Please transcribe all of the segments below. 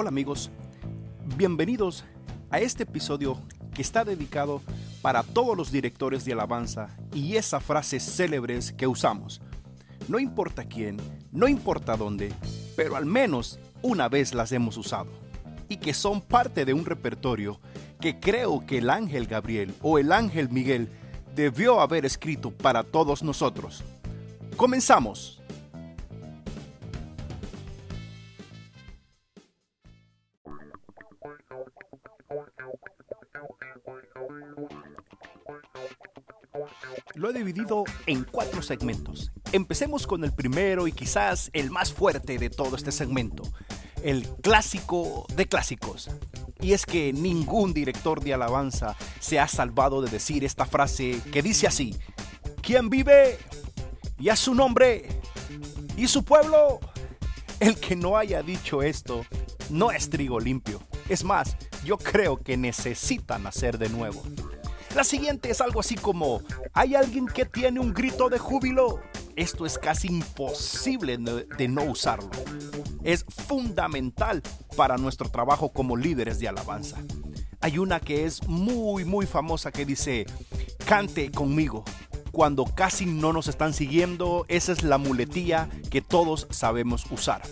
Hola amigos, bienvenidos a este episodio que está dedicado para todos los directores de alabanza y esas frases célebres que usamos. No importa quién, no importa dónde, pero al menos una vez las hemos usado y que son parte de un repertorio que creo que el ángel Gabriel o el ángel Miguel debió haber escrito para todos nosotros. Comenzamos. Lo he dividido en cuatro segmentos. Empecemos con el primero y quizás el más fuerte de todo este segmento, el clásico de clásicos. Y es que ningún director de alabanza se ha salvado de decir esta frase que dice así, ¿quién vive? Y a su nombre y su pueblo. El que no haya dicho esto no es trigo limpio. Es más, yo creo que necesita nacer de nuevo. La siguiente es algo así como, ¿hay alguien que tiene un grito de júbilo? Esto es casi imposible de no usarlo. Es fundamental para nuestro trabajo como líderes de alabanza. Hay una que es muy, muy famosa que dice, cante conmigo. Cuando casi no nos están siguiendo, esa es la muletilla que todos sabemos usar.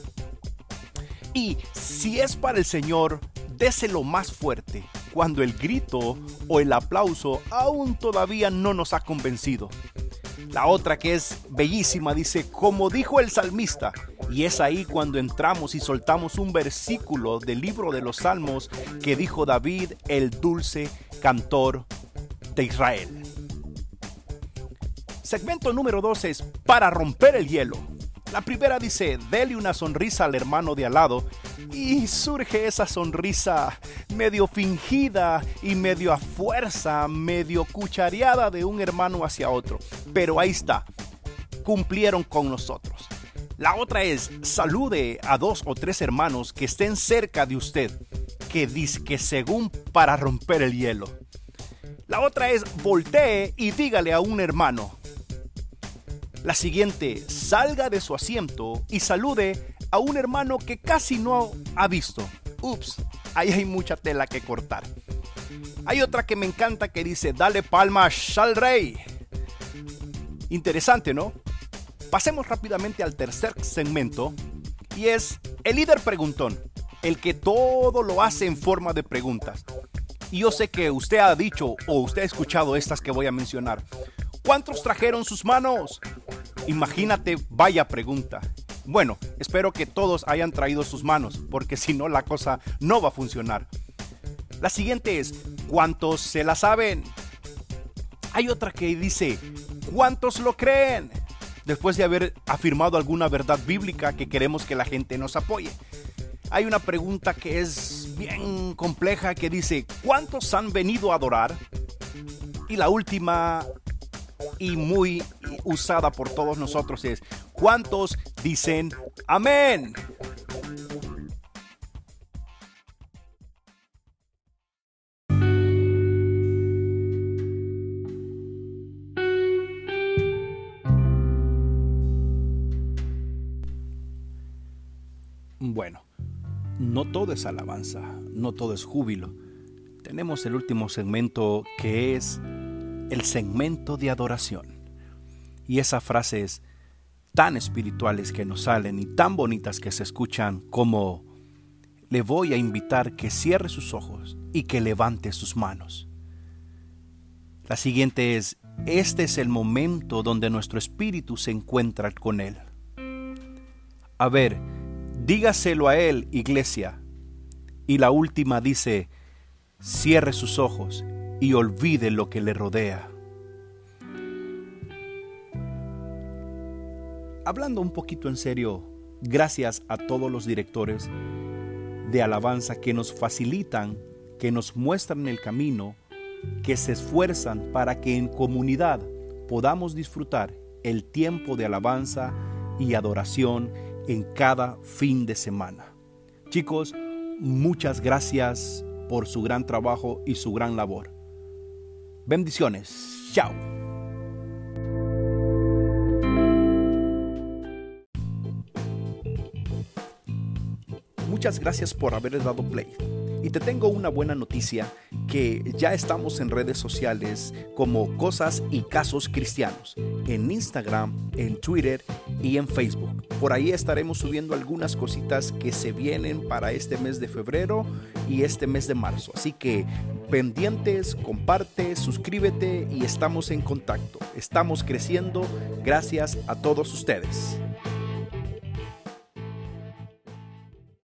Y si es para el Señor, déselo más fuerte cuando el grito o el aplauso aún todavía no nos ha convencido. La otra que es bellísima dice, como dijo el salmista, y es ahí cuando entramos y soltamos un versículo del libro de los Salmos que dijo David, el dulce cantor de Israel. Segmento número 2 es para romper el hielo. La primera dice, dele una sonrisa al hermano de al lado y surge esa sonrisa medio fingida y medio a fuerza, medio cuchareada de un hermano hacia otro. Pero ahí está, cumplieron con nosotros. La otra es, salude a dos o tres hermanos que estén cerca de usted, que dice que según para romper el hielo. La otra es, voltee y dígale a un hermano. La siguiente, salga de su asiento y salude a un hermano que casi no ha visto. Ups, ahí hay mucha tela que cortar. Hay otra que me encanta que dice, dale palmas al rey. Interesante, ¿no? Pasemos rápidamente al tercer segmento y es el líder preguntón, el que todo lo hace en forma de preguntas. Y yo sé que usted ha dicho o usted ha escuchado estas que voy a mencionar. ¿Cuántos trajeron sus manos? Imagínate, vaya pregunta. Bueno, espero que todos hayan traído sus manos, porque si no la cosa no va a funcionar. La siguiente es, ¿cuántos se la saben? Hay otra que dice, ¿cuántos lo creen? Después de haber afirmado alguna verdad bíblica que queremos que la gente nos apoye. Hay una pregunta que es bien compleja que dice, ¿cuántos han venido a adorar? Y la última y muy usada por todos nosotros es, ¿cuántos dicen amén? Bueno, no todo es alabanza, no todo es júbilo. Tenemos el último segmento que es el segmento de adoración. Y esas frases tan espirituales que nos salen y tan bonitas que se escuchan como le voy a invitar que cierre sus ojos y que levante sus manos. La siguiente es, este es el momento donde nuestro espíritu se encuentra con Él. A ver, dígaselo a Él, iglesia. Y la última dice, cierre sus ojos y olvide lo que le rodea. Hablando un poquito en serio, gracias a todos los directores de alabanza que nos facilitan, que nos muestran el camino, que se esfuerzan para que en comunidad podamos disfrutar el tiempo de alabanza y adoración en cada fin de semana. Chicos, muchas gracias por su gran trabajo y su gran labor. Bendiciones. Chao. Muchas gracias por haber dado play. Y te tengo una buena noticia que ya estamos en redes sociales como Cosas y Casos Cristianos, en Instagram, en Twitter y en Facebook. Por ahí estaremos subiendo algunas cositas que se vienen para este mes de febrero y este mes de marzo. Así que pendientes, comparte, suscríbete y estamos en contacto. Estamos creciendo gracias a todos ustedes.